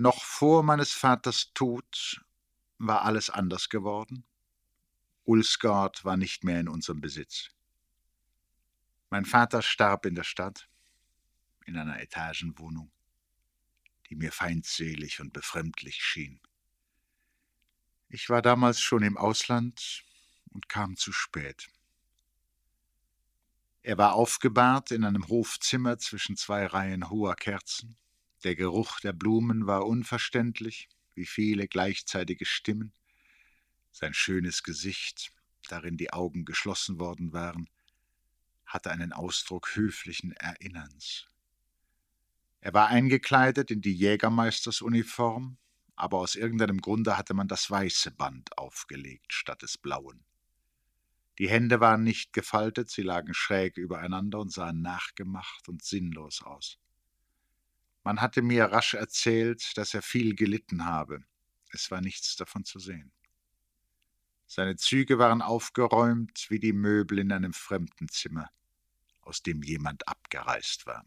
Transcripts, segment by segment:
Noch vor meines Vaters Tod war alles anders geworden. Ulsgaard war nicht mehr in unserem Besitz. Mein Vater starb in der Stadt, in einer Etagenwohnung, die mir feindselig und befremdlich schien. Ich war damals schon im Ausland und kam zu spät. Er war aufgebahrt in einem Hofzimmer zwischen zwei Reihen hoher Kerzen. Der Geruch der Blumen war unverständlich, wie viele gleichzeitige Stimmen. Sein schönes Gesicht, darin die Augen geschlossen worden waren, hatte einen Ausdruck höflichen Erinnerns. Er war eingekleidet in die Jägermeistersuniform, aber aus irgendeinem Grunde hatte man das weiße Band aufgelegt statt des blauen. Die Hände waren nicht gefaltet, sie lagen schräg übereinander und sahen nachgemacht und sinnlos aus. Man hatte mir rasch erzählt, dass er viel gelitten habe. Es war nichts davon zu sehen. Seine Züge waren aufgeräumt wie die Möbel in einem fremden Zimmer, aus dem jemand abgereist war.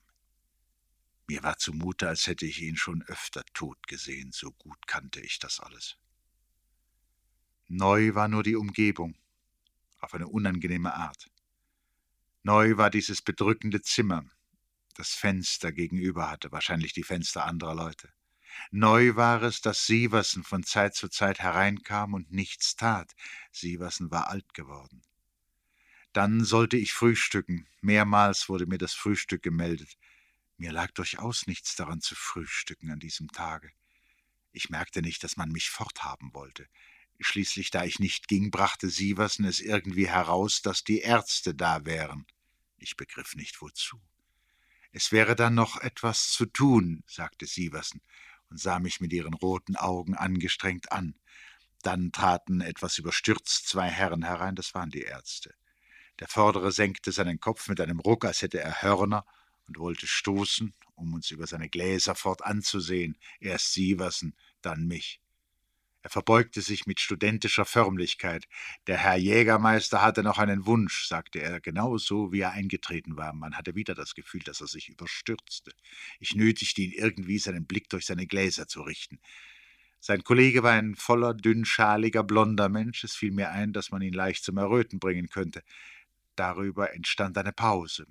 Mir war zumute, als hätte ich ihn schon öfter tot gesehen, so gut kannte ich das alles. Neu war nur die Umgebung, auf eine unangenehme Art. Neu war dieses bedrückende Zimmer, das Fenster gegenüber hatte, wahrscheinlich die Fenster anderer Leute. Neu war es, dass Sieversen von Zeit zu Zeit hereinkam und nichts tat. Sieversen war alt geworden. Dann sollte ich frühstücken. Mehrmals wurde mir das Frühstück gemeldet. Mir lag durchaus nichts daran zu frühstücken an diesem Tage. Ich merkte nicht, dass man mich forthaben wollte. Schließlich, da ich nicht ging, brachte Sieversen es irgendwie heraus, dass die Ärzte da wären. Ich begriff nicht wozu. Es wäre dann noch etwas zu tun, sagte Sieversen und sah mich mit ihren roten Augen angestrengt an. Dann traten etwas überstürzt zwei Herren herein, das waren die Ärzte. Der Vordere senkte seinen Kopf mit einem Ruck, als hätte er Hörner, und wollte stoßen, um uns über seine Gläser fort anzusehen, erst Sieversen, dann mich. Er verbeugte sich mit studentischer Förmlichkeit. Der Herr Jägermeister hatte noch einen Wunsch, sagte er, genau so, wie er eingetreten war. Man hatte wieder das Gefühl, dass er sich überstürzte. Ich nötigte ihn irgendwie, seinen Blick durch seine Gläser zu richten. Sein Kollege war ein voller, dünnschaliger, blonder Mensch. Es fiel mir ein, dass man ihn leicht zum Erröten bringen könnte. Darüber entstand eine Pause.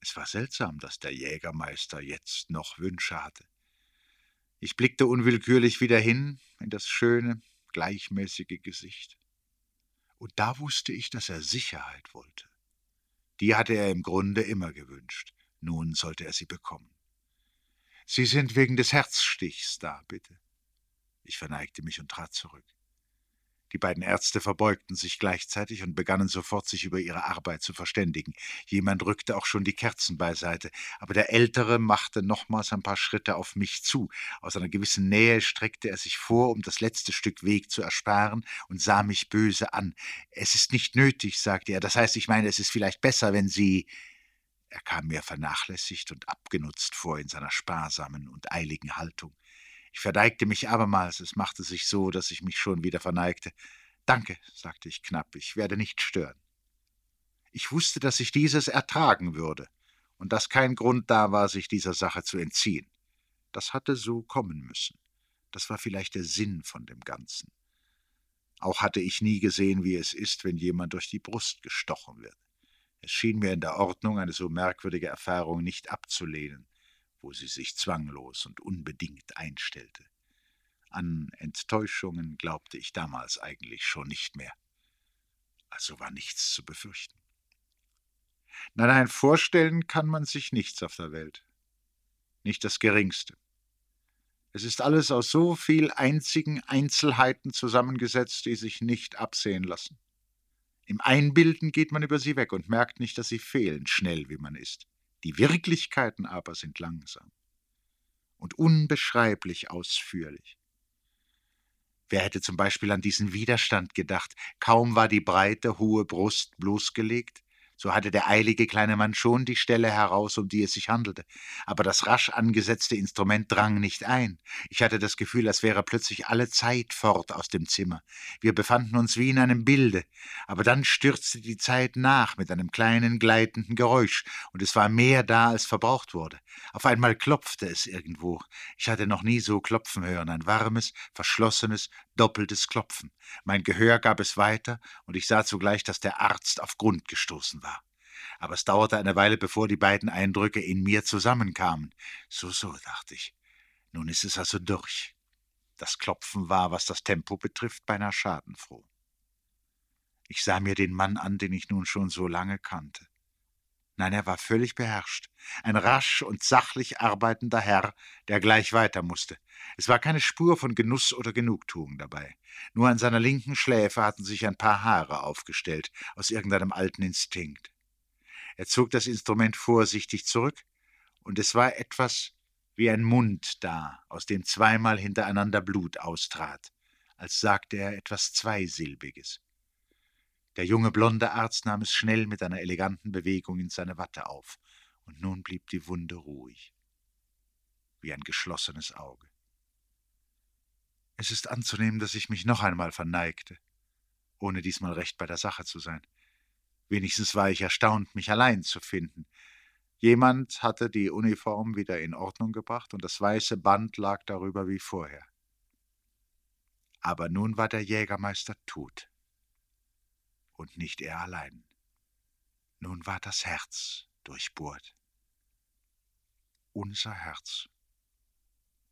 Es war seltsam, dass der Jägermeister jetzt noch Wünsche hatte. Ich blickte unwillkürlich wieder hin in das schöne, gleichmäßige Gesicht. Und da wusste ich, dass er Sicherheit wollte. Die hatte er im Grunde immer gewünscht. Nun sollte er sie bekommen. Sie sind wegen des Herzstichs da, bitte. Ich verneigte mich und trat zurück. Die beiden Ärzte verbeugten sich gleichzeitig und begannen sofort, sich über ihre Arbeit zu verständigen. Jemand rückte auch schon die Kerzen beiseite, aber der Ältere machte nochmals ein paar Schritte auf mich zu. Aus einer gewissen Nähe streckte er sich vor, um das letzte Stück Weg zu ersparen, und sah mich böse an. Es ist nicht nötig, sagte er. Das heißt, ich meine, es ist vielleicht besser, wenn Sie. Er kam mir vernachlässigt und abgenutzt vor in seiner sparsamen und eiligen Haltung. Ich verneigte mich abermals, es machte sich so, dass ich mich schon wieder verneigte. Danke, sagte ich knapp, ich werde nicht stören. Ich wusste, dass ich dieses ertragen würde und dass kein Grund da war, sich dieser Sache zu entziehen. Das hatte so kommen müssen. Das war vielleicht der Sinn von dem Ganzen. Auch hatte ich nie gesehen, wie es ist, wenn jemand durch die Brust gestochen wird. Es schien mir in der Ordnung, eine so merkwürdige Erfahrung nicht abzulehnen wo sie sich zwanglos und unbedingt einstellte. An Enttäuschungen glaubte ich damals eigentlich schon nicht mehr. Also war nichts zu befürchten. Nein, nein, vorstellen kann man sich nichts auf der Welt. Nicht das geringste. Es ist alles aus so viel einzigen Einzelheiten zusammengesetzt, die sich nicht absehen lassen. Im Einbilden geht man über sie weg und merkt nicht, dass sie fehlen, schnell wie man ist. Die Wirklichkeiten aber sind langsam und unbeschreiblich ausführlich. Wer hätte zum Beispiel an diesen Widerstand gedacht? Kaum war die breite, hohe Brust bloßgelegt, So hatte der eilige kleine Mann schon die Stelle heraus, um die es sich handelte. Aber das rasch angesetzte Instrument drang nicht ein. Ich hatte das Gefühl, als wäre plötzlich alle Zeit fort aus dem Zimmer. Wir befanden uns wie in einem Bilde. Aber dann stürzte die Zeit nach mit einem kleinen gleitenden Geräusch, und es war mehr da, als verbraucht wurde. Auf einmal klopfte es irgendwo. Ich hatte noch nie so klopfen hören, ein warmes, verschlossenes, doppeltes Klopfen. Mein Gehör gab es weiter, und ich sah zugleich, dass der Arzt auf Grund gestoßen war aber es dauerte eine Weile, bevor die beiden Eindrücke in mir zusammenkamen. So, so, dachte ich. Nun ist es also durch. Das Klopfen war, was das Tempo betrifft, beinahe schadenfroh. Ich sah mir den Mann an, den ich nun schon so lange kannte. Nein, er war völlig beherrscht. Ein rasch und sachlich arbeitender Herr, der gleich weiter musste. Es war keine Spur von Genuss oder Genugtuung dabei. Nur an seiner linken Schläfe hatten sich ein paar Haare aufgestellt, aus irgendeinem alten Instinkt. Er zog das Instrument vorsichtig zurück, und es war etwas wie ein Mund da, aus dem zweimal hintereinander Blut austrat, als sagte er etwas Zweisilbiges. Der junge blonde Arzt nahm es schnell mit einer eleganten Bewegung in seine Watte auf, und nun blieb die Wunde ruhig, wie ein geschlossenes Auge. Es ist anzunehmen, dass ich mich noch einmal verneigte, ohne diesmal recht bei der Sache zu sein. Wenigstens war ich erstaunt, mich allein zu finden. Jemand hatte die Uniform wieder in Ordnung gebracht und das weiße Band lag darüber wie vorher. Aber nun war der Jägermeister tot. Und nicht er allein. Nun war das Herz durchbohrt. Unser Herz.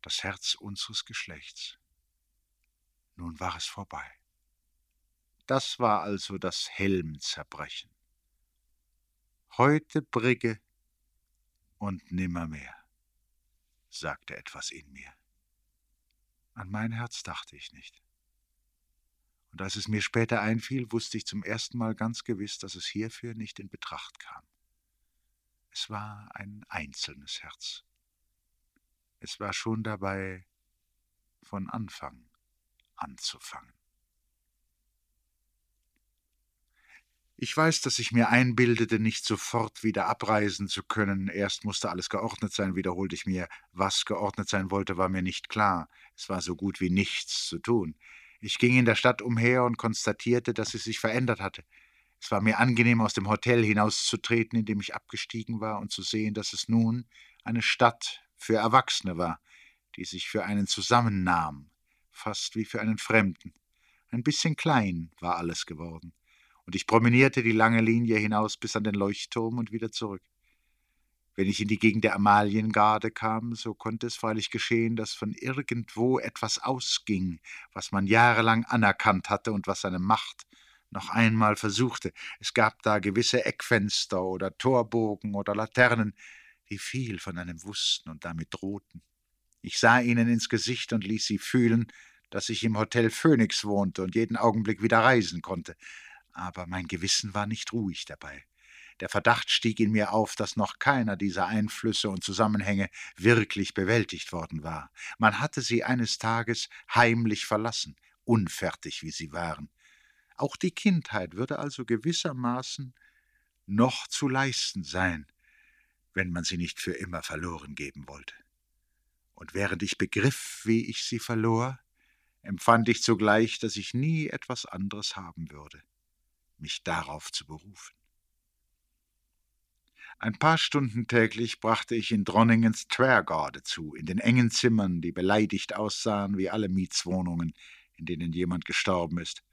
Das Herz unseres Geschlechts. Nun war es vorbei. Das war also das Helmzerbrechen. Heute Brigge und nimmermehr, sagte etwas in mir. An mein Herz dachte ich nicht. Und als es mir später einfiel, wusste ich zum ersten Mal ganz gewiss, dass es hierfür nicht in Betracht kam. Es war ein einzelnes Herz. Es war schon dabei, von Anfang anzufangen. Ich weiß, dass ich mir einbildete, nicht sofort wieder abreisen zu können. Erst musste alles geordnet sein, wiederholte ich mir. Was geordnet sein wollte, war mir nicht klar. Es war so gut wie nichts zu tun. Ich ging in der Stadt umher und konstatierte, dass sie sich verändert hatte. Es war mir angenehm, aus dem Hotel hinauszutreten, in dem ich abgestiegen war, und zu sehen, dass es nun eine Stadt für Erwachsene war, die sich für einen zusammennahm, fast wie für einen Fremden. Ein bisschen klein war alles geworden und ich promenierte die lange Linie hinaus bis an den Leuchtturm und wieder zurück. Wenn ich in die Gegend der Amaliengarde kam, so konnte es freilich geschehen, dass von irgendwo etwas ausging, was man jahrelang anerkannt hatte und was seine Macht noch einmal versuchte. Es gab da gewisse Eckfenster oder Torbogen oder Laternen, die viel von einem wussten und damit drohten. Ich sah ihnen ins Gesicht und ließ sie fühlen, dass ich im Hotel Phoenix wohnte und jeden Augenblick wieder reisen konnte aber mein Gewissen war nicht ruhig dabei. Der Verdacht stieg in mir auf, dass noch keiner dieser Einflüsse und Zusammenhänge wirklich bewältigt worden war. Man hatte sie eines Tages heimlich verlassen, unfertig wie sie waren. Auch die Kindheit würde also gewissermaßen noch zu leisten sein, wenn man sie nicht für immer verloren geben wollte. Und während ich begriff, wie ich sie verlor, empfand ich zugleich, dass ich nie etwas anderes haben würde mich darauf zu berufen. Ein paar Stunden täglich brachte ich in Dronningens Twergarde zu, in den engen Zimmern, die beleidigt aussahen wie alle Mietswohnungen, in denen jemand gestorben ist.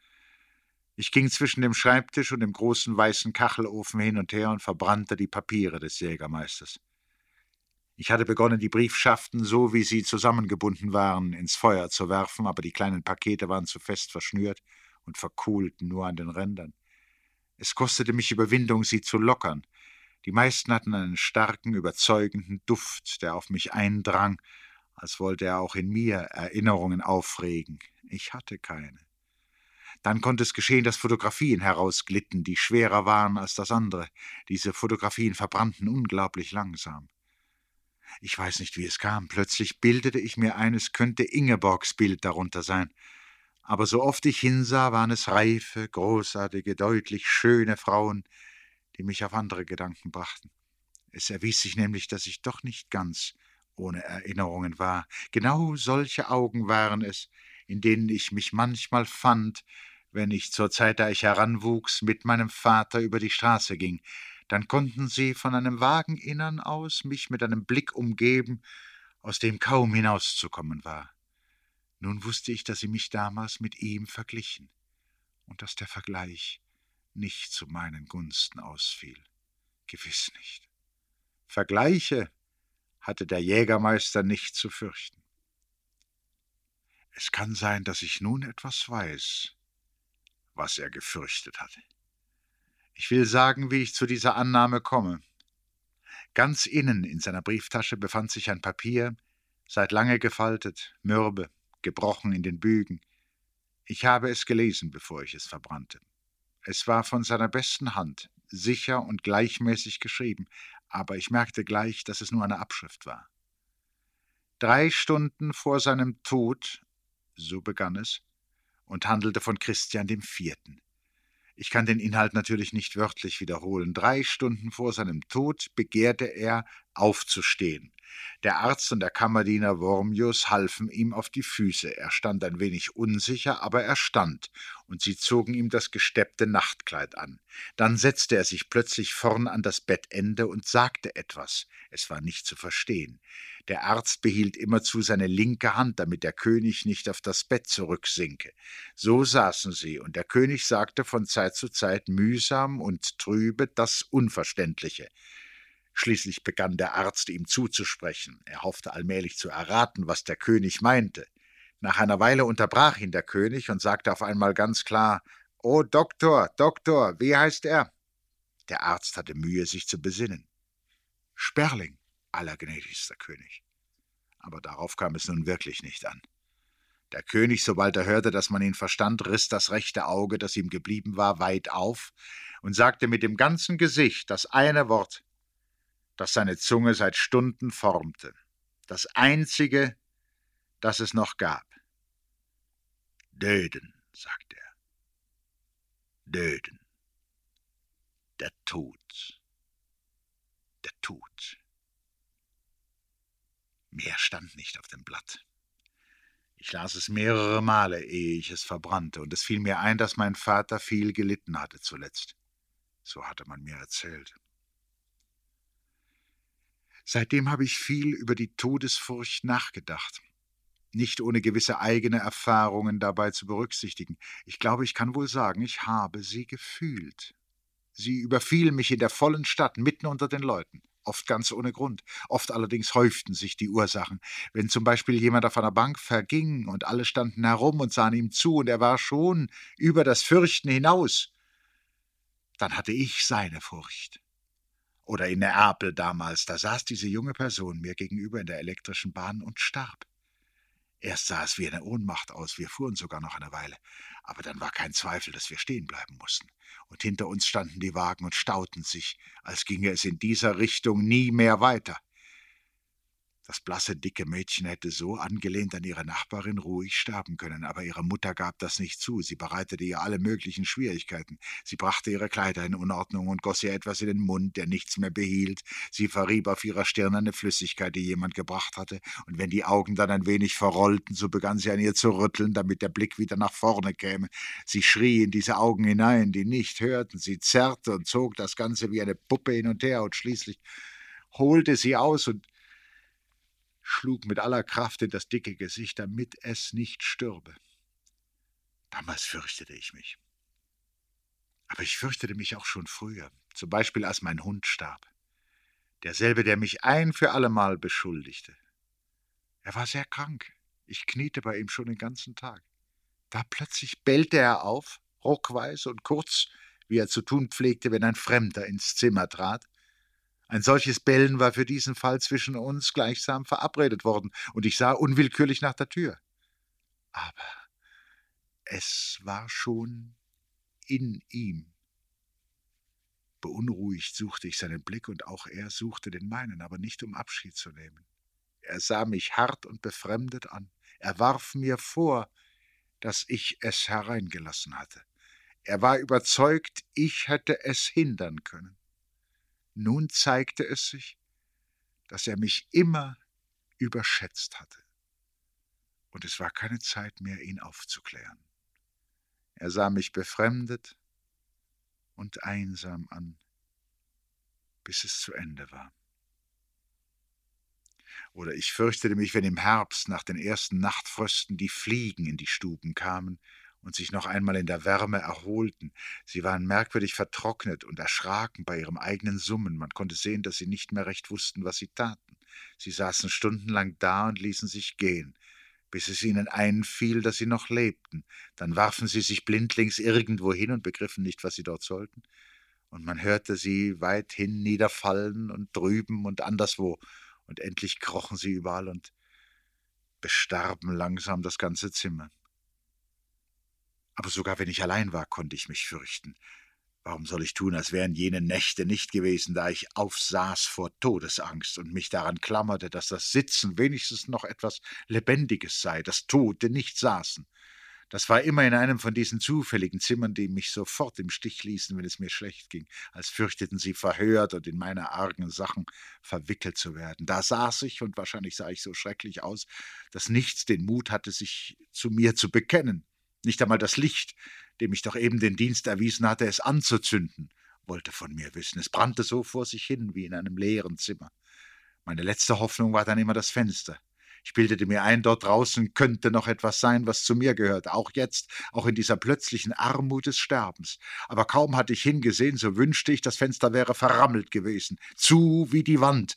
Ich ging zwischen dem Schreibtisch und dem großen weißen Kachelofen hin und her und verbrannte die Papiere des Jägermeisters. Ich hatte begonnen, die Briefschaften, so wie sie zusammengebunden waren, ins Feuer zu werfen, aber die kleinen Pakete waren zu fest verschnürt und verkohlten nur an den Rändern. Es kostete mich Überwindung, sie zu lockern. Die meisten hatten einen starken, überzeugenden Duft, der auf mich eindrang, als wollte er auch in mir Erinnerungen aufregen. Ich hatte keine. Dann konnte es geschehen, dass Fotografien herausglitten, die schwerer waren als das andere. Diese Fotografien verbrannten unglaublich langsam. Ich weiß nicht, wie es kam. Plötzlich bildete ich mir ein, es könnte Ingeborgs Bild darunter sein aber so oft ich hinsah, waren es reife, großartige, deutlich schöne Frauen, die mich auf andere Gedanken brachten. Es erwies sich nämlich, dass ich doch nicht ganz ohne Erinnerungen war. Genau solche Augen waren es, in denen ich mich manchmal fand, wenn ich zur Zeit, da ich heranwuchs, mit meinem Vater über die Straße ging. Dann konnten sie von einem Wageninnern aus mich mit einem Blick umgeben, aus dem kaum hinauszukommen war. Nun wusste ich, dass sie mich damals mit ihm verglichen und dass der Vergleich nicht zu meinen Gunsten ausfiel. Gewiss nicht. Vergleiche hatte der Jägermeister nicht zu fürchten. Es kann sein, dass ich nun etwas weiß, was er gefürchtet hatte. Ich will sagen, wie ich zu dieser Annahme komme. Ganz innen in seiner Brieftasche befand sich ein Papier, seit lange gefaltet, mürbe, gebrochen in den Bügen. Ich habe es gelesen, bevor ich es verbrannte. Es war von seiner besten Hand, sicher und gleichmäßig geschrieben, aber ich merkte gleich, dass es nur eine Abschrift war. Drei Stunden vor seinem Tod, so begann es, und handelte von Christian dem Vierten. Ich kann den Inhalt natürlich nicht wörtlich wiederholen. Drei Stunden vor seinem Tod begehrte er, aufzustehen. Der Arzt und der Kammerdiener Wormius halfen ihm auf die Füße. Er stand ein wenig unsicher, aber er stand, und sie zogen ihm das gesteppte Nachtkleid an. Dann setzte er sich plötzlich vorn an das Bettende und sagte etwas. Es war nicht zu verstehen. Der Arzt behielt immerzu seine linke Hand, damit der König nicht auf das Bett zurücksinke. So saßen sie, und der König sagte von Zeit zu Zeit mühsam und trübe das Unverständliche. Schließlich begann der Arzt ihm zuzusprechen. Er hoffte allmählich zu erraten, was der König meinte. Nach einer Weile unterbrach ihn der König und sagte auf einmal ganz klar O Doktor, Doktor, wie heißt er? Der Arzt hatte Mühe, sich zu besinnen. Sperling, allergnädigster König. Aber darauf kam es nun wirklich nicht an. Der König, sobald er hörte, dass man ihn verstand, riss das rechte Auge, das ihm geblieben war, weit auf und sagte mit dem ganzen Gesicht das eine Wort das seine Zunge seit Stunden formte, das einzige, das es noch gab. Döden, sagte er. Döden. Der Tod. Der Tod. Mehr stand nicht auf dem Blatt. Ich las es mehrere Male, ehe ich es verbrannte, und es fiel mir ein, dass mein Vater viel gelitten hatte zuletzt. So hatte man mir erzählt. Seitdem habe ich viel über die Todesfurcht nachgedacht. Nicht ohne gewisse eigene Erfahrungen dabei zu berücksichtigen. Ich glaube, ich kann wohl sagen, ich habe sie gefühlt. Sie überfiel mich in der vollen Stadt, mitten unter den Leuten oft ganz ohne Grund. Oft allerdings häuften sich die Ursachen. Wenn zum Beispiel jemand auf einer Bank verging und alle standen herum und sahen ihm zu und er war schon über das Fürchten hinaus, dann hatte ich seine Furcht. Oder in Neapel damals, da saß diese junge Person mir gegenüber in der elektrischen Bahn und starb. Erst sah es wie eine Ohnmacht aus, wir fuhren sogar noch eine Weile, aber dann war kein Zweifel, dass wir stehen bleiben mussten, und hinter uns standen die Wagen und stauten sich, als ginge es in dieser Richtung nie mehr weiter. Das blasse, dicke Mädchen hätte so angelehnt an ihre Nachbarin ruhig sterben können, aber ihre Mutter gab das nicht zu. Sie bereitete ihr alle möglichen Schwierigkeiten. Sie brachte ihre Kleider in Unordnung und goss ihr etwas in den Mund, der nichts mehr behielt. Sie verrieb auf ihrer Stirn eine Flüssigkeit, die jemand gebracht hatte, und wenn die Augen dann ein wenig verrollten, so begann sie an ihr zu rütteln, damit der Blick wieder nach vorne käme. Sie schrie in diese Augen hinein, die nicht hörten. Sie zerrte und zog das Ganze wie eine Puppe hin und her, und schließlich holte sie aus und schlug mit aller Kraft in das dicke Gesicht, damit es nicht stürbe. Damals fürchtete ich mich. Aber ich fürchtete mich auch schon früher, zum Beispiel als mein Hund starb. Derselbe, der mich ein für allemal beschuldigte. Er war sehr krank. Ich kniete bei ihm schon den ganzen Tag. Da plötzlich bellte er auf, ruckweiß und kurz, wie er zu tun pflegte, wenn ein Fremder ins Zimmer trat, ein solches Bellen war für diesen Fall zwischen uns gleichsam verabredet worden, und ich sah unwillkürlich nach der Tür. Aber es war schon in ihm. Beunruhigt suchte ich seinen Blick, und auch er suchte den meinen, aber nicht um Abschied zu nehmen. Er sah mich hart und befremdet an. Er warf mir vor, dass ich es hereingelassen hatte. Er war überzeugt, ich hätte es hindern können. Nun zeigte es sich, dass er mich immer überschätzt hatte. Und es war keine Zeit mehr, ihn aufzuklären. Er sah mich befremdet und einsam an, bis es zu Ende war. Oder ich fürchtete mich, wenn im Herbst nach den ersten Nachtfrösten die Fliegen in die Stuben kamen und sich noch einmal in der Wärme erholten. Sie waren merkwürdig vertrocknet und erschraken bei ihrem eigenen Summen. Man konnte sehen, dass sie nicht mehr recht wussten, was sie taten. Sie saßen stundenlang da und ließen sich gehen, bis es ihnen einfiel, dass sie noch lebten. Dann warfen sie sich blindlings irgendwo hin und begriffen nicht, was sie dort sollten. Und man hörte sie weithin niederfallen und drüben und anderswo, und endlich krochen sie überall und bestarben langsam das ganze Zimmer. Aber sogar wenn ich allein war, konnte ich mich fürchten. Warum soll ich tun, als wären jene Nächte nicht gewesen, da ich aufsaß vor Todesangst und mich daran klammerte, dass das Sitzen wenigstens noch etwas Lebendiges sei, dass Tote nicht saßen. Das war immer in einem von diesen zufälligen Zimmern, die mich sofort im Stich ließen, wenn es mir schlecht ging, als fürchteten sie verhört und in meine argen Sachen verwickelt zu werden. Da saß ich, und wahrscheinlich sah ich so schrecklich aus, dass nichts den Mut hatte, sich zu mir zu bekennen. Nicht einmal das Licht, dem ich doch eben den Dienst erwiesen hatte, es anzuzünden, wollte von mir wissen. Es brannte so vor sich hin wie in einem leeren Zimmer. Meine letzte Hoffnung war dann immer das Fenster. Ich bildete mir ein, dort draußen könnte noch etwas sein, was zu mir gehörte, auch jetzt, auch in dieser plötzlichen Armut des Sterbens. Aber kaum hatte ich hingesehen, so wünschte ich, das Fenster wäre verrammelt gewesen, zu wie die Wand.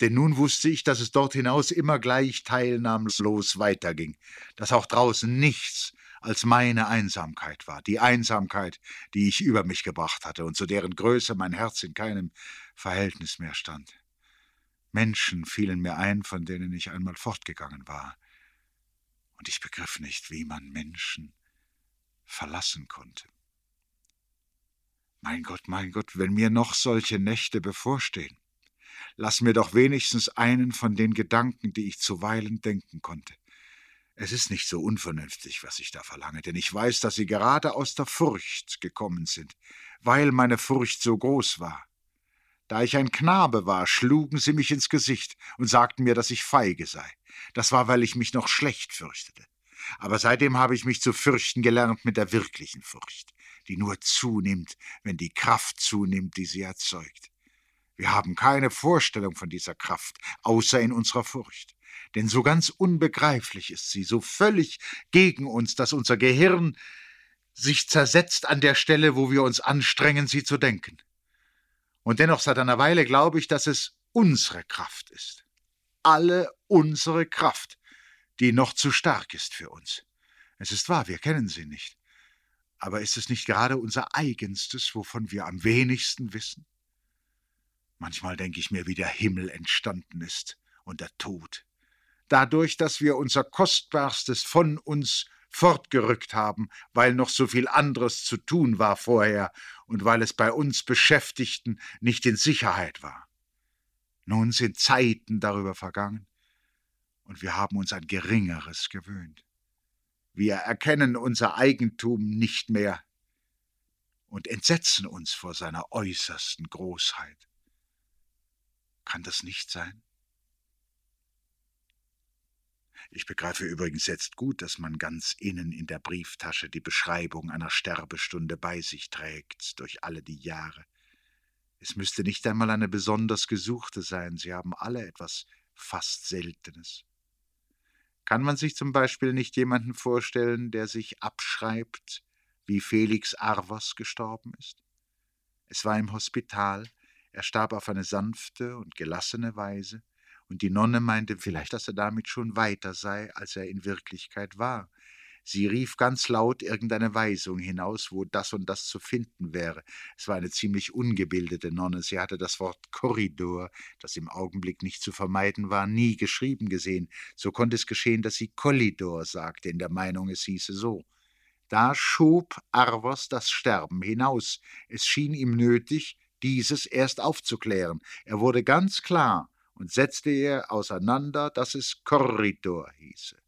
Denn nun wusste ich, dass es dort hinaus immer gleich teilnahmslos weiterging, dass auch draußen nichts, als meine Einsamkeit war, die Einsamkeit, die ich über mich gebracht hatte und zu deren Größe mein Herz in keinem Verhältnis mehr stand. Menschen fielen mir ein, von denen ich einmal fortgegangen war, und ich begriff nicht, wie man Menschen verlassen konnte. Mein Gott, mein Gott, wenn mir noch solche Nächte bevorstehen, lass mir doch wenigstens einen von den Gedanken, die ich zuweilen denken konnte. Es ist nicht so unvernünftig, was ich da verlange, denn ich weiß, dass Sie gerade aus der Furcht gekommen sind, weil meine Furcht so groß war. Da ich ein Knabe war, schlugen sie mich ins Gesicht und sagten mir, dass ich feige sei. Das war, weil ich mich noch schlecht fürchtete. Aber seitdem habe ich mich zu fürchten gelernt mit der wirklichen Furcht, die nur zunimmt, wenn die Kraft zunimmt, die sie erzeugt. Wir haben keine Vorstellung von dieser Kraft, außer in unserer Furcht denn so ganz unbegreiflich ist sie, so völlig gegen uns, dass unser Gehirn sich zersetzt an der Stelle, wo wir uns anstrengen, sie zu denken. Und dennoch seit einer Weile glaube ich, dass es unsere Kraft ist. Alle unsere Kraft, die noch zu stark ist für uns. Es ist wahr, wir kennen sie nicht. Aber ist es nicht gerade unser eigenstes, wovon wir am wenigsten wissen? Manchmal denke ich mir, wie der Himmel entstanden ist und der Tod dadurch, dass wir unser Kostbarstes von uns fortgerückt haben, weil noch so viel anderes zu tun war vorher und weil es bei uns Beschäftigten nicht in Sicherheit war. Nun sind Zeiten darüber vergangen, und wir haben uns an Geringeres gewöhnt. Wir erkennen unser Eigentum nicht mehr und entsetzen uns vor seiner äußersten Großheit. Kann das nicht sein? Ich begreife übrigens jetzt gut, dass man ganz innen in der Brieftasche die Beschreibung einer Sterbestunde bei sich trägt, durch alle die Jahre. Es müsste nicht einmal eine besonders gesuchte sein, sie haben alle etwas fast Seltenes. Kann man sich zum Beispiel nicht jemanden vorstellen, der sich abschreibt, wie Felix Arvers gestorben ist? Es war im Hospital, er starb auf eine sanfte und gelassene Weise, und die Nonne meinte vielleicht, dass er damit schon weiter sei, als er in Wirklichkeit war. Sie rief ganz laut irgendeine Weisung hinaus, wo das und das zu finden wäre. Es war eine ziemlich ungebildete Nonne. Sie hatte das Wort Korridor, das im Augenblick nicht zu vermeiden war, nie geschrieben gesehen. So konnte es geschehen, dass sie Kollidor sagte, in der Meinung, es hieße so. Da schob Arvos das Sterben hinaus. Es schien ihm nötig, dieses erst aufzuklären. Er wurde ganz klar, und setzte er auseinander, dass es Korridor hieße.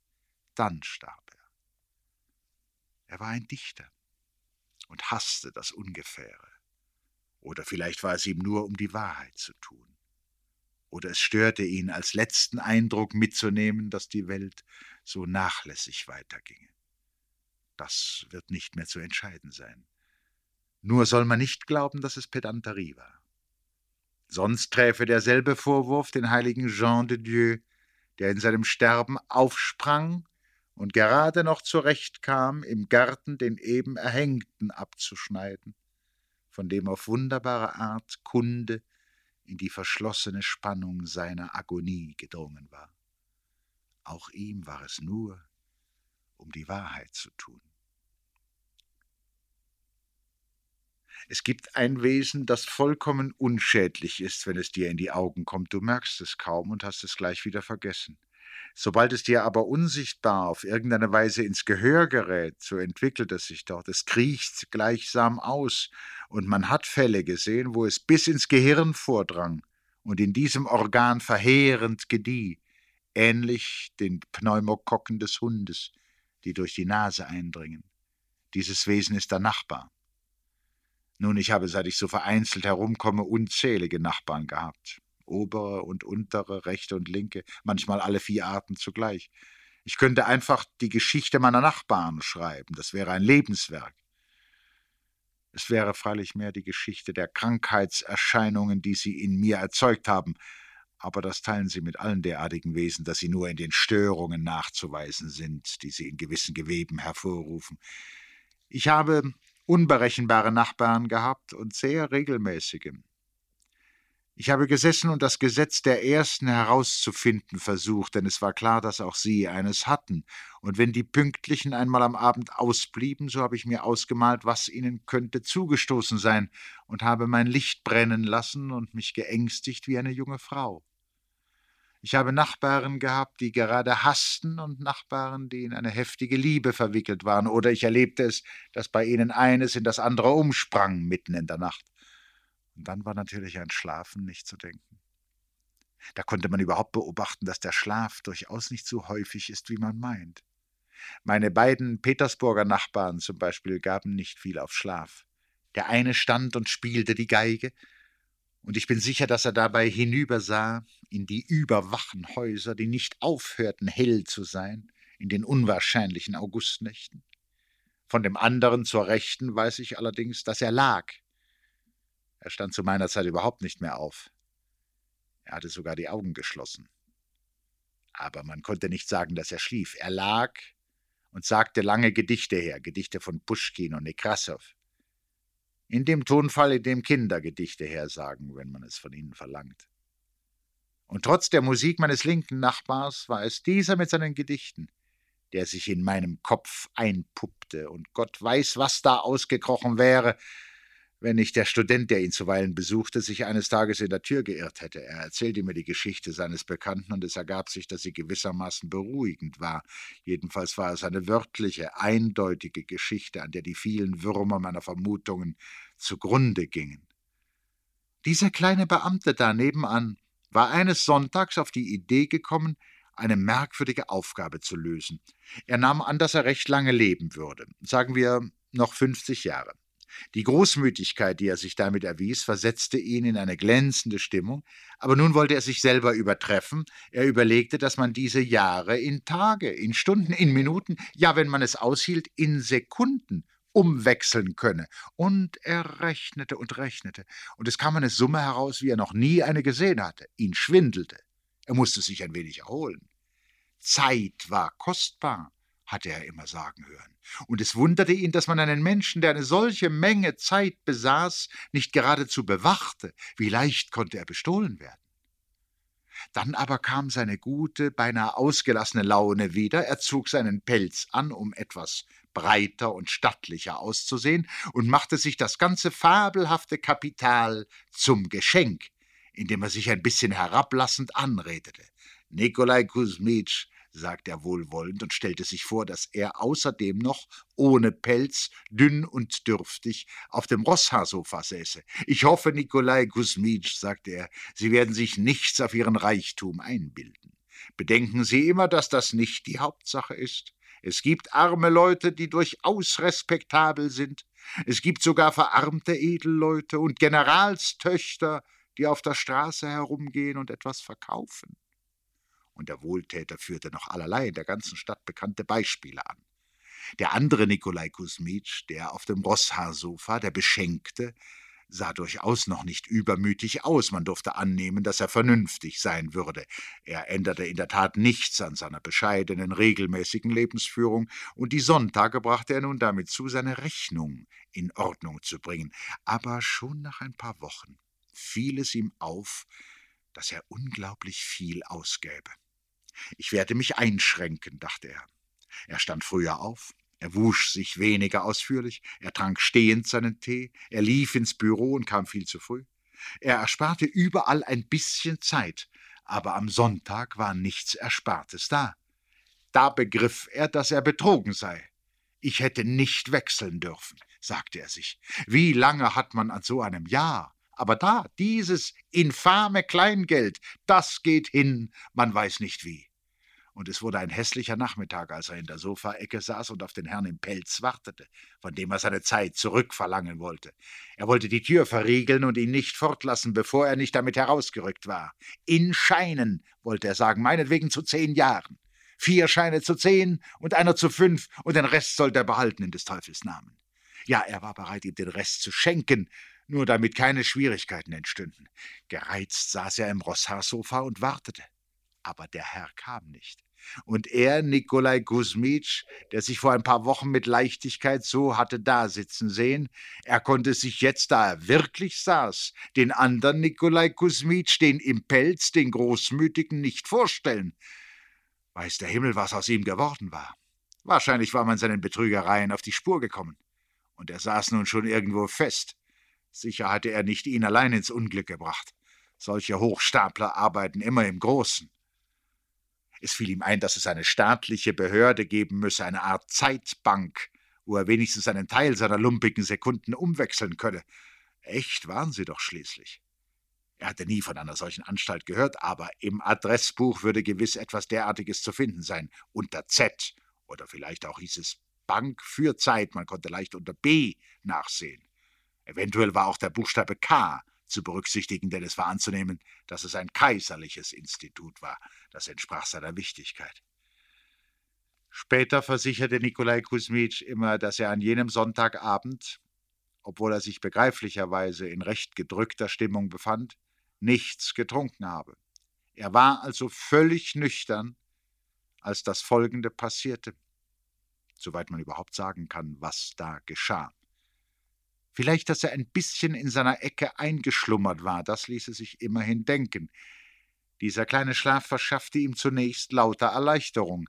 Dann starb er. Er war ein Dichter und hasste das Ungefähre. Oder vielleicht war es ihm nur um die Wahrheit zu tun. Oder es störte ihn, als letzten Eindruck mitzunehmen, dass die Welt so nachlässig weiterginge. Das wird nicht mehr zu entscheiden sein. Nur soll man nicht glauben, dass es Pedanterie war. Sonst träfe derselbe Vorwurf den heiligen Jean de Dieu, der in seinem Sterben aufsprang und gerade noch zurechtkam, im Garten den eben Erhängten abzuschneiden, von dem auf wunderbare Art Kunde in die verschlossene Spannung seiner Agonie gedrungen war. Auch ihm war es nur, um die Wahrheit zu tun. Es gibt ein Wesen, das vollkommen unschädlich ist, wenn es dir in die Augen kommt. Du merkst es kaum und hast es gleich wieder vergessen. Sobald es dir aber unsichtbar auf irgendeine Weise ins Gehör gerät, so entwickelt es sich dort. Es kriecht gleichsam aus, und man hat Fälle gesehen, wo es bis ins Gehirn vordrang und in diesem Organ verheerend gedieh, ähnlich den Pneumokokken des Hundes, die durch die Nase eindringen. Dieses Wesen ist der Nachbar. Nun, ich habe, seit ich so vereinzelt herumkomme, unzählige Nachbarn gehabt obere und untere, rechte und linke, manchmal alle vier Arten zugleich. Ich könnte einfach die Geschichte meiner Nachbarn schreiben, das wäre ein Lebenswerk. Es wäre freilich mehr die Geschichte der Krankheitserscheinungen, die sie in mir erzeugt haben, aber das teilen sie mit allen derartigen Wesen, dass sie nur in den Störungen nachzuweisen sind, die sie in gewissen Geweben hervorrufen. Ich habe unberechenbare Nachbarn gehabt und sehr regelmäßige. Ich habe gesessen und das Gesetz der Ersten herauszufinden versucht, denn es war klar, dass auch Sie eines hatten. Und wenn die Pünktlichen einmal am Abend ausblieben, so habe ich mir ausgemalt, was ihnen könnte zugestoßen sein, und habe mein Licht brennen lassen und mich geängstigt wie eine junge Frau. Ich habe Nachbarn gehabt, die gerade hassten und Nachbarn, die in eine heftige Liebe verwickelt waren, oder ich erlebte es, dass bei ihnen eines in das andere umsprang mitten in der Nacht. Und dann war natürlich an Schlafen nicht zu denken. Da konnte man überhaupt beobachten, dass der Schlaf durchaus nicht so häufig ist, wie man meint. Meine beiden Petersburger Nachbarn zum Beispiel gaben nicht viel auf Schlaf. Der eine stand und spielte die Geige, und ich bin sicher, dass er dabei hinübersah in die überwachen Häuser, die nicht aufhörten, hell zu sein, in den unwahrscheinlichen Augustnächten. Von dem anderen zur Rechten weiß ich allerdings, dass er lag, er stand zu meiner Zeit überhaupt nicht mehr auf. Er hatte sogar die Augen geschlossen. Aber man konnte nicht sagen, dass er schlief. Er lag und sagte lange Gedichte her, Gedichte von Puschkin und Nekrassow. In dem Tonfall, in dem Kinder Gedichte hersagen, wenn man es von ihnen verlangt. Und trotz der Musik meines linken Nachbars war es dieser mit seinen Gedichten, der sich in meinem Kopf einpuppte, und Gott weiß, was da ausgekrochen wäre, wenn nicht der Student, der ihn zuweilen besuchte, sich eines Tages in der Tür geirrt hätte. Er erzählte mir die Geschichte seines Bekannten, und es ergab sich, dass sie gewissermaßen beruhigend war. Jedenfalls war es eine wörtliche, eindeutige Geschichte, an der die vielen Würmer meiner Vermutungen zugrunde gingen. Dieser kleine Beamte da nebenan war eines Sonntags auf die Idee gekommen, eine merkwürdige Aufgabe zu lösen. Er nahm an, dass er recht lange leben würde, sagen wir noch 50 Jahre. Die Großmütigkeit, die er sich damit erwies, versetzte ihn in eine glänzende Stimmung, aber nun wollte er sich selber übertreffen. Er überlegte, dass man diese Jahre in Tage, in Stunden, in Minuten, ja, wenn man es aushielt, in Sekunden umwechseln könne. Und er rechnete und rechnete, und es kam eine Summe heraus, wie er noch nie eine gesehen hatte. Ihn schwindelte. Er musste sich ein wenig erholen. Zeit war kostbar hatte er immer sagen hören. Und es wunderte ihn, dass man einen Menschen, der eine solche Menge Zeit besaß, nicht geradezu bewachte. Wie leicht konnte er bestohlen werden? Dann aber kam seine gute, beinahe ausgelassene Laune wieder, er zog seinen Pelz an, um etwas breiter und stattlicher auszusehen, und machte sich das ganze fabelhafte Kapital zum Geschenk, indem er sich ein bisschen herablassend anredete. Nikolai Kuzmitsch sagte er wohlwollend und stellte sich vor, dass er außerdem noch ohne Pelz, dünn und dürftig, auf dem Rosshaarsofa säße. Ich hoffe, Nikolai Kuzmitsch, sagte er, Sie werden sich nichts auf Ihren Reichtum einbilden. Bedenken Sie immer, dass das nicht die Hauptsache ist. Es gibt arme Leute, die durchaus respektabel sind, Es gibt sogar verarmte Edelleute und Generalstöchter, die auf der Straße herumgehen und etwas verkaufen. Und der Wohltäter führte noch allerlei in der ganzen Stadt bekannte Beispiele an. Der andere Nikolai Kusmitsch, der auf dem Rosshaarsofa, der Beschenkte, sah durchaus noch nicht übermütig aus, man durfte annehmen, dass er vernünftig sein würde. Er änderte in der Tat nichts an seiner bescheidenen, regelmäßigen Lebensführung, und die Sonntage brachte er nun damit zu, seine Rechnung in Ordnung zu bringen. Aber schon nach ein paar Wochen fiel es ihm auf, dass er unglaublich viel ausgäbe. Ich werde mich einschränken, dachte er. Er stand früher auf, er wusch sich weniger ausführlich, er trank stehend seinen Tee, er lief ins Büro und kam viel zu früh. Er ersparte überall ein bisschen Zeit, aber am Sonntag war nichts Erspartes da. Da begriff er, dass er betrogen sei. Ich hätte nicht wechseln dürfen, sagte er sich. Wie lange hat man an so einem Jahr? Aber da, dieses infame Kleingeld, das geht hin, man weiß nicht wie und es wurde ein hässlicher Nachmittag, als er in der Sofaecke saß und auf den Herrn im Pelz wartete, von dem er seine Zeit zurückverlangen wollte. Er wollte die Tür verriegeln und ihn nicht fortlassen, bevor er nicht damit herausgerückt war. In Scheinen, wollte er sagen, meinetwegen zu zehn Jahren. Vier Scheine zu zehn und einer zu fünf, und den Rest sollte er behalten in des Teufels Namen. Ja, er war bereit, ihm den Rest zu schenken, nur damit keine Schwierigkeiten entstünden. Gereizt saß er im Rosshaarsofa und wartete. Aber der Herr kam nicht. Und er, Nikolai Kuzmitsch, der sich vor ein paar Wochen mit Leichtigkeit so hatte dasitzen sehen, er konnte sich jetzt, da er wirklich saß, den anderen Nikolai Kuzmitsch, den im Pelz, den Großmütigen, nicht vorstellen. Weiß der Himmel, was aus ihm geworden war. Wahrscheinlich war man seinen Betrügereien auf die Spur gekommen. Und er saß nun schon irgendwo fest. Sicher hatte er nicht ihn allein ins Unglück gebracht. Solche Hochstapler arbeiten immer im Großen. Es fiel ihm ein, dass es eine staatliche Behörde geben müsse, eine Art Zeitbank, wo er wenigstens einen Teil seiner lumpigen Sekunden umwechseln könne. Echt waren sie doch schließlich. Er hatte nie von einer solchen Anstalt gehört, aber im Adressbuch würde gewiss etwas derartiges zu finden sein. Unter Z. Oder vielleicht auch hieß es Bank für Zeit, man konnte leicht unter B nachsehen. Eventuell war auch der Buchstabe K zu berücksichtigen, denn es war anzunehmen, dass es ein kaiserliches Institut war. Das entsprach seiner Wichtigkeit. Später versicherte Nikolai Kusmitsch immer, dass er an jenem Sonntagabend, obwohl er sich begreiflicherweise in recht gedrückter Stimmung befand, nichts getrunken habe. Er war also völlig nüchtern, als das Folgende passierte, soweit man überhaupt sagen kann, was da geschah. Vielleicht, dass er ein bisschen in seiner Ecke eingeschlummert war, das ließe sich immerhin denken. Dieser kleine Schlaf verschaffte ihm zunächst lauter Erleichterung.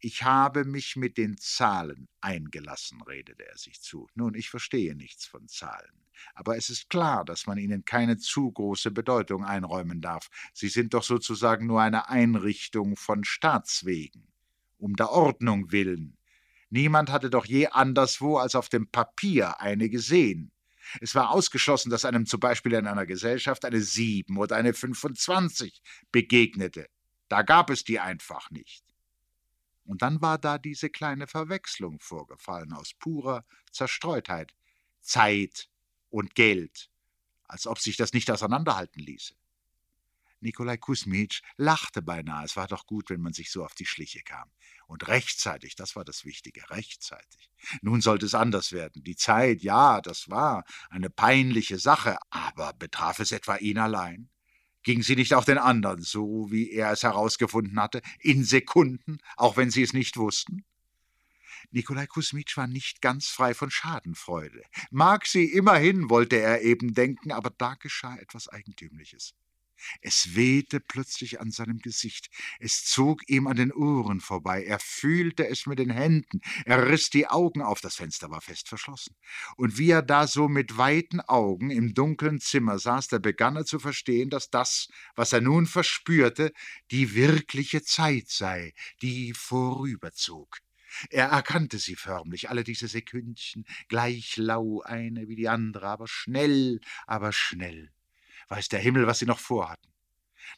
Ich habe mich mit den Zahlen eingelassen, redete er sich zu. Nun, ich verstehe nichts von Zahlen. Aber es ist klar, dass man ihnen keine zu große Bedeutung einräumen darf. Sie sind doch sozusagen nur eine Einrichtung von Staatswegen, um der Ordnung willen. Niemand hatte doch je anderswo als auf dem Papier eine gesehen. Es war ausgeschlossen, dass einem zum Beispiel in einer Gesellschaft eine Sieben oder eine 25 begegnete. Da gab es die einfach nicht. Und dann war da diese kleine Verwechslung vorgefallen aus purer Zerstreutheit. Zeit und Geld, als ob sich das nicht auseinanderhalten ließe. Nikolai Kusmitsch lachte beinahe. Es war doch gut, wenn man sich so auf die Schliche kam. Und rechtzeitig, das war das Wichtige, rechtzeitig. Nun sollte es anders werden. Die Zeit, ja, das war eine peinliche Sache, aber betraf es etwa ihn allein? Ging sie nicht auch den anderen so, wie er es herausgefunden hatte, in Sekunden, auch wenn sie es nicht wussten? Nikolai Kusmitsch war nicht ganz frei von Schadenfreude. Mag sie immerhin, wollte er eben denken, aber da geschah etwas Eigentümliches. Es wehte plötzlich an seinem Gesicht, es zog ihm an den Ohren vorbei, er fühlte es mit den Händen, er riß die Augen auf, das Fenster war fest verschlossen. Und wie er da so mit weiten Augen im dunklen Zimmer saß, da begann er zu verstehen, dass das, was er nun verspürte, die wirkliche Zeit sei, die vorüberzog. Er erkannte sie förmlich, alle diese Sekündchen, gleich lau eine wie die andere, aber schnell, aber schnell weiß der Himmel, was sie noch vorhatten.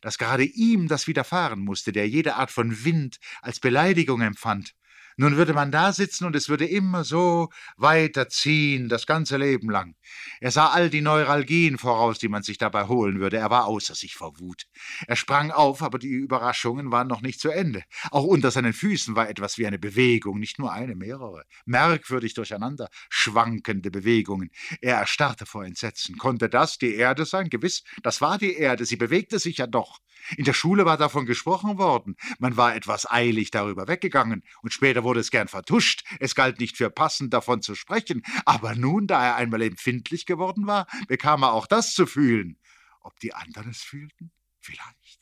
Dass gerade ihm das widerfahren musste, der jede Art von Wind als Beleidigung empfand, Nun würde man da sitzen und es würde immer so weiterziehen, das ganze Leben lang. Er sah all die Neuralgien voraus, die man sich dabei holen würde. Er war außer sich vor Wut. Er sprang auf, aber die Überraschungen waren noch nicht zu Ende. Auch unter seinen Füßen war etwas wie eine Bewegung, nicht nur eine, mehrere. Merkwürdig durcheinander schwankende Bewegungen. Er erstarrte vor Entsetzen. Konnte das die Erde sein? Gewiss, das war die Erde. Sie bewegte sich ja doch. In der Schule war davon gesprochen worden. Man war etwas eilig darüber weggegangen, und später wurde es gern vertuscht. Es galt nicht für passend, davon zu sprechen. Aber nun, da er einmal empfindlich geworden war, bekam er auch das zu fühlen. Ob die anderen es fühlten? Vielleicht.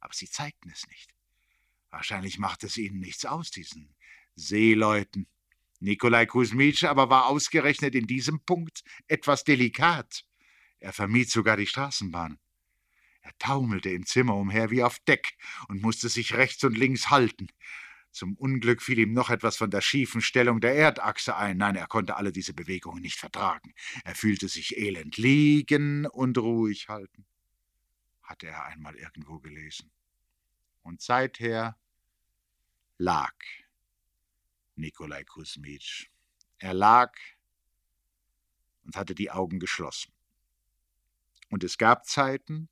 Aber sie zeigten es nicht. Wahrscheinlich machte es ihnen nichts aus, diesen Seeleuten. Nikolai Kuzmitsch aber war ausgerechnet in diesem Punkt etwas delikat. Er vermied sogar die Straßenbahn. Er taumelte im Zimmer umher wie auf Deck und musste sich rechts und links halten. Zum Unglück fiel ihm noch etwas von der schiefen Stellung der Erdachse ein. Nein, er konnte alle diese Bewegungen nicht vertragen. Er fühlte sich elend liegen und ruhig halten. Hatte er einmal irgendwo gelesen. Und seither lag Nikolai Kusmitsch. Er lag und hatte die Augen geschlossen. Und es gab Zeiten,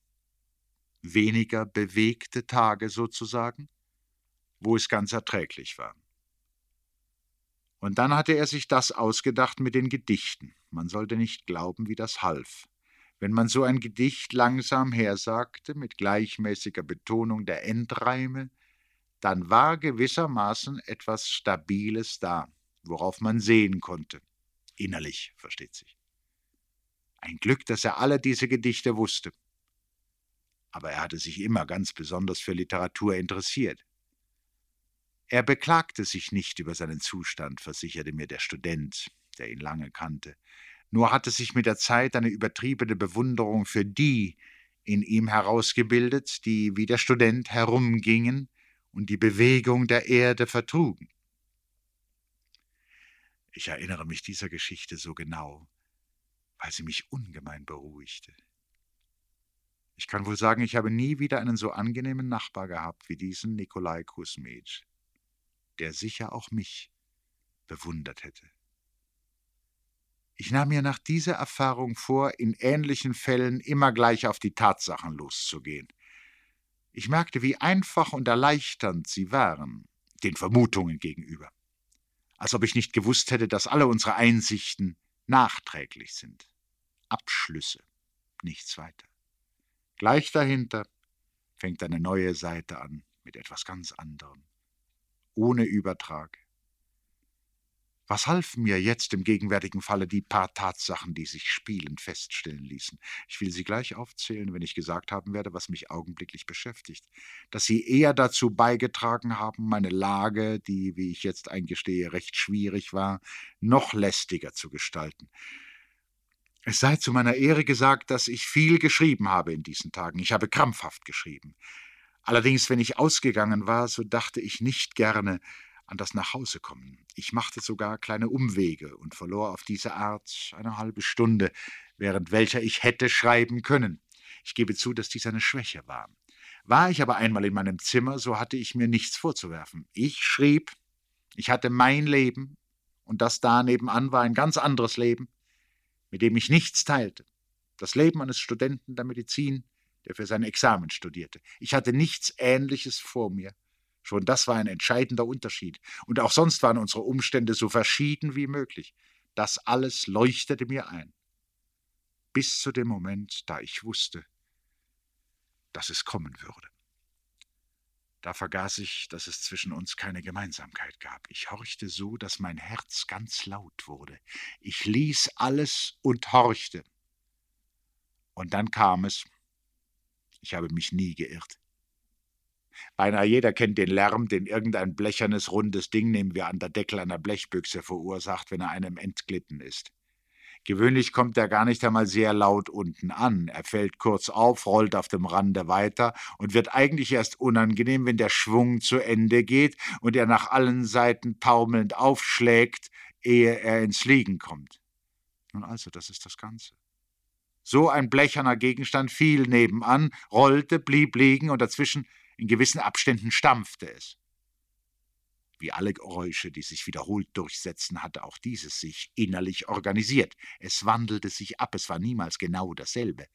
weniger bewegte Tage sozusagen, wo es ganz erträglich war. Und dann hatte er sich das ausgedacht mit den Gedichten. Man sollte nicht glauben, wie das half. Wenn man so ein Gedicht langsam hersagte, mit gleichmäßiger Betonung der Endreime, dann war gewissermaßen etwas Stabiles da, worauf man sehen konnte. Innerlich, versteht sich. Ein Glück, dass er alle diese Gedichte wusste aber er hatte sich immer ganz besonders für Literatur interessiert. Er beklagte sich nicht über seinen Zustand, versicherte mir der Student, der ihn lange kannte, nur hatte sich mit der Zeit eine übertriebene Bewunderung für die in ihm herausgebildet, die wie der Student herumgingen und die Bewegung der Erde vertrugen. Ich erinnere mich dieser Geschichte so genau, weil sie mich ungemein beruhigte. Ich kann wohl sagen, ich habe nie wieder einen so angenehmen Nachbar gehabt wie diesen Nikolai Kusmitsch, der sicher auch mich bewundert hätte. Ich nahm mir nach dieser Erfahrung vor, in ähnlichen Fällen immer gleich auf die Tatsachen loszugehen. Ich merkte, wie einfach und erleichternd sie waren, den Vermutungen gegenüber. Als ob ich nicht gewusst hätte, dass alle unsere Einsichten nachträglich sind. Abschlüsse, nichts weiter. Gleich dahinter fängt eine neue Seite an mit etwas ganz anderem, ohne Übertrag. Was halfen mir jetzt im gegenwärtigen Falle die paar Tatsachen, die sich spielend feststellen ließen? Ich will sie gleich aufzählen, wenn ich gesagt haben werde, was mich augenblicklich beschäftigt. Dass sie eher dazu beigetragen haben, meine Lage, die, wie ich jetzt eingestehe, recht schwierig war, noch lästiger zu gestalten. Es sei zu meiner Ehre gesagt, dass ich viel geschrieben habe in diesen Tagen. Ich habe krampfhaft geschrieben. Allerdings, wenn ich ausgegangen war, so dachte ich nicht gerne an das Nachhausekommen. Ich machte sogar kleine Umwege und verlor auf diese Art eine halbe Stunde, während welcher ich hätte schreiben können. Ich gebe zu, dass dies eine Schwäche war. War ich aber einmal in meinem Zimmer, so hatte ich mir nichts vorzuwerfen. Ich schrieb, ich hatte mein Leben, und das da nebenan war ein ganz anderes Leben mit dem ich nichts teilte. Das Leben eines Studenten der Medizin, der für sein Examen studierte. Ich hatte nichts Ähnliches vor mir. Schon das war ein entscheidender Unterschied. Und auch sonst waren unsere Umstände so verschieden wie möglich. Das alles leuchtete mir ein. Bis zu dem Moment, da ich wusste, dass es kommen würde. Da vergaß ich, dass es zwischen uns keine Gemeinsamkeit gab. Ich horchte so, dass mein Herz ganz laut wurde. Ich ließ alles und horchte. Und dann kam es. Ich habe mich nie geirrt. Beinahe jeder kennt den Lärm, den irgendein blechernes, rundes Ding, nehmen wir an der Deckel einer Blechbüchse, verursacht, wenn er einem entglitten ist. Gewöhnlich kommt er gar nicht einmal sehr laut unten an. Er fällt kurz auf, rollt auf dem Rande weiter und wird eigentlich erst unangenehm, wenn der Schwung zu Ende geht und er nach allen Seiten taumelnd aufschlägt, ehe er ins Liegen kommt. Nun also, das ist das Ganze. So ein blecherner Gegenstand fiel nebenan, rollte, blieb liegen und dazwischen in gewissen Abständen stampfte es. Wie alle Geräusche, die sich wiederholt durchsetzen, hatte auch dieses sich innerlich organisiert. Es wandelte sich ab, es war niemals genau dasselbe.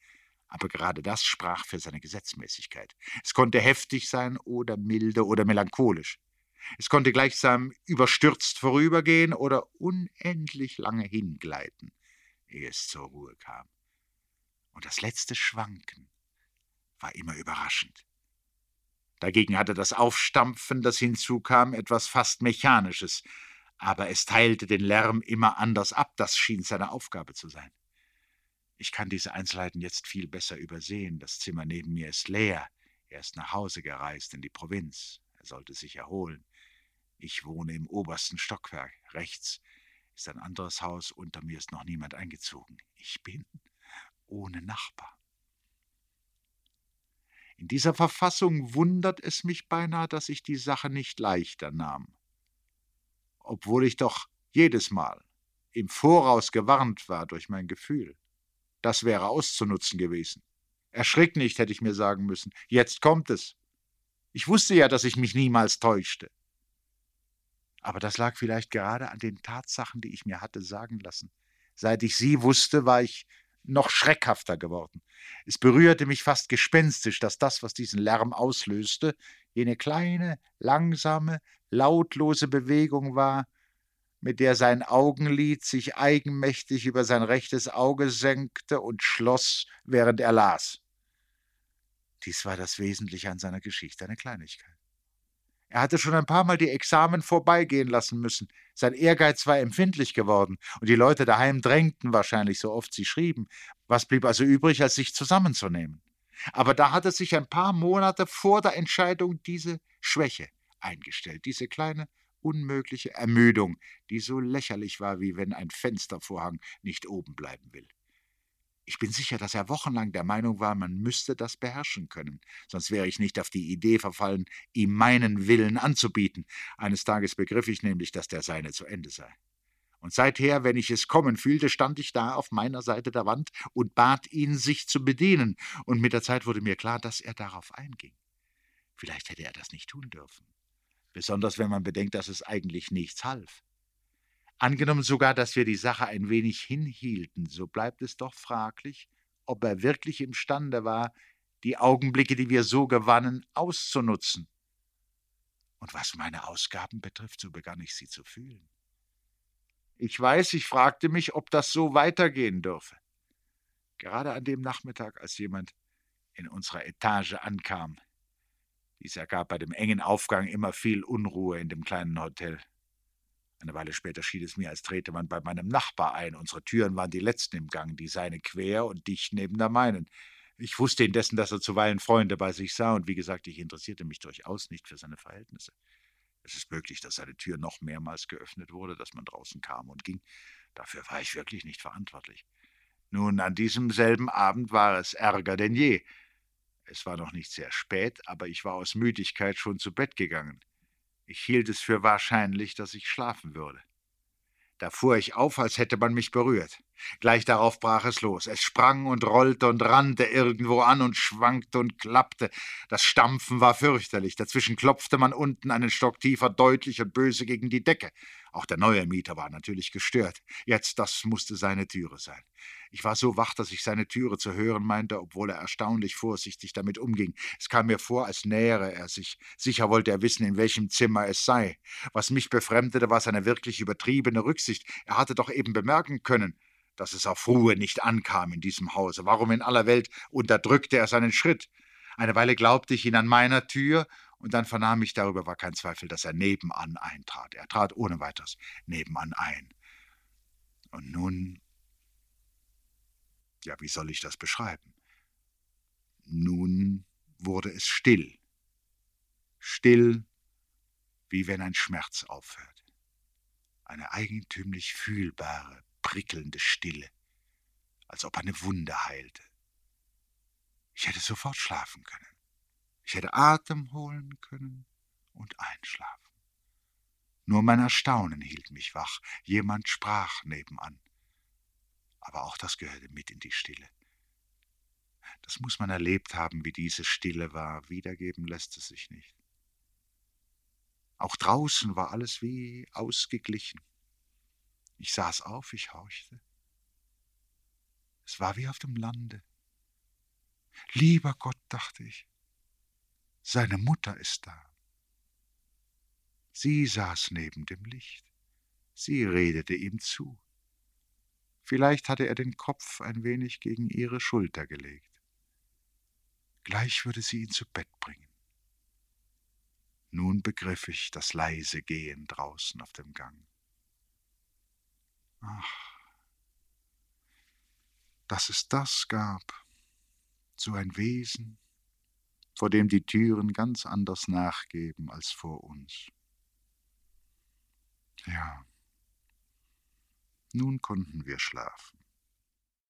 Aber gerade das sprach für seine Gesetzmäßigkeit. Es konnte heftig sein oder milde oder melancholisch. Es konnte gleichsam überstürzt vorübergehen oder unendlich lange hingleiten, ehe es zur Ruhe kam. Und das letzte Schwanken war immer überraschend. Dagegen hatte das Aufstampfen, das hinzukam, etwas fast Mechanisches, aber es teilte den Lärm immer anders ab, das schien seine Aufgabe zu sein. Ich kann diese Einzelheiten jetzt viel besser übersehen. Das Zimmer neben mir ist leer. Er ist nach Hause gereist in die Provinz. Er sollte sich erholen. Ich wohne im obersten Stockwerk. Rechts ist ein anderes Haus, unter mir ist noch niemand eingezogen. Ich bin ohne Nachbar. In dieser Verfassung wundert es mich beinahe, dass ich die Sache nicht leichter nahm. Obwohl ich doch jedes Mal im Voraus gewarnt war durch mein Gefühl. Das wäre auszunutzen gewesen. Erschrick nicht, hätte ich mir sagen müssen. Jetzt kommt es. Ich wusste ja, dass ich mich niemals täuschte. Aber das lag vielleicht gerade an den Tatsachen, die ich mir hatte sagen lassen. Seit ich sie wusste, war ich noch schreckhafter geworden. Es berührte mich fast gespenstisch, dass das, was diesen Lärm auslöste, jene kleine, langsame, lautlose Bewegung war, mit der sein Augenlid sich eigenmächtig über sein rechtes Auge senkte und schloss, während er las. Dies war das Wesentliche an seiner Geschichte, eine Kleinigkeit. Er hatte schon ein paar Mal die Examen vorbeigehen lassen müssen. Sein Ehrgeiz war empfindlich geworden, und die Leute daheim drängten wahrscheinlich, so oft sie schrieben. Was blieb also übrig, als sich zusammenzunehmen? Aber da hatte sich ein paar Monate vor der Entscheidung diese Schwäche eingestellt, diese kleine, unmögliche Ermüdung, die so lächerlich war, wie wenn ein Fenstervorhang nicht oben bleiben will. Ich bin sicher, dass er wochenlang der Meinung war, man müsste das beherrschen können, sonst wäre ich nicht auf die Idee verfallen, ihm meinen Willen anzubieten. Eines Tages begriff ich nämlich, dass der seine zu Ende sei. Und seither, wenn ich es kommen fühlte, stand ich da auf meiner Seite der Wand und bat ihn, sich zu bedienen, und mit der Zeit wurde mir klar, dass er darauf einging. Vielleicht hätte er das nicht tun dürfen, besonders wenn man bedenkt, dass es eigentlich nichts half. Angenommen sogar, dass wir die Sache ein wenig hinhielten, so bleibt es doch fraglich, ob er wirklich imstande war, die Augenblicke, die wir so gewannen, auszunutzen. Und was meine Ausgaben betrifft, so begann ich sie zu fühlen. Ich weiß, ich fragte mich, ob das so weitergehen dürfe. Gerade an dem Nachmittag, als jemand in unserer Etage ankam. Dies ergab bei dem engen Aufgang immer viel Unruhe in dem kleinen Hotel. Eine Weile später schien es mir, als trete man bei meinem Nachbar ein. Unsere Türen waren die letzten im Gang, die seine quer und dicht neben der meinen. Ich wusste indessen, dass er zuweilen Freunde bei sich sah, und wie gesagt, ich interessierte mich durchaus nicht für seine Verhältnisse. Es ist möglich, dass seine Tür noch mehrmals geöffnet wurde, dass man draußen kam und ging. Dafür war ich wirklich nicht verantwortlich. Nun, an diesem selben Abend war es ärger denn je. Es war noch nicht sehr spät, aber ich war aus Müdigkeit schon zu Bett gegangen. Ich hielt es für wahrscheinlich, dass ich schlafen würde. Da fuhr ich auf, als hätte man mich berührt. Gleich darauf brach es los. Es sprang und rollte und rannte irgendwo an und schwankte und klappte. Das Stampfen war fürchterlich. Dazwischen klopfte man unten einen Stock tiefer deutlich und böse gegen die Decke. Auch der neue Mieter war natürlich gestört. Jetzt, das musste seine Türe sein. Ich war so wach, dass ich seine Türe zu hören meinte, obwohl er erstaunlich vorsichtig damit umging. Es kam mir vor, als nähere er sich. Sicher wollte er wissen, in welchem Zimmer es sei. Was mich befremdete, war seine wirklich übertriebene Rücksicht. Er hatte doch eben bemerken können, dass es auf Ruhe nicht ankam in diesem Hause. Warum in aller Welt unterdrückte er seinen Schritt? Eine Weile glaubte ich ihn an meiner Tür, und dann vernahm ich, darüber war kein Zweifel, dass er nebenan eintrat. Er trat ohne weiteres nebenan ein. Und nun ja, wie soll ich das beschreiben? Nun wurde es still. Still, wie wenn ein Schmerz aufhört. Eine eigentümlich fühlbare, prickelnde Stille, als ob eine Wunde heilte. Ich hätte sofort schlafen können. Ich hätte Atem holen können und einschlafen. Nur mein Erstaunen hielt mich wach. Jemand sprach nebenan aber auch das gehörte mit in die Stille. Das muss man erlebt haben, wie diese Stille war. Wiedergeben lässt es sich nicht. Auch draußen war alles wie ausgeglichen. Ich saß auf, ich horchte. Es war wie auf dem Lande. Lieber Gott, dachte ich, seine Mutter ist da. Sie saß neben dem Licht. Sie redete ihm zu. Vielleicht hatte er den Kopf ein wenig gegen ihre Schulter gelegt. Gleich würde sie ihn zu Bett bringen. Nun begriff ich das leise Gehen draußen auf dem Gang. Ach, dass es das gab, so ein Wesen, vor dem die Türen ganz anders nachgeben als vor uns. Ja, nun konnten wir schlafen.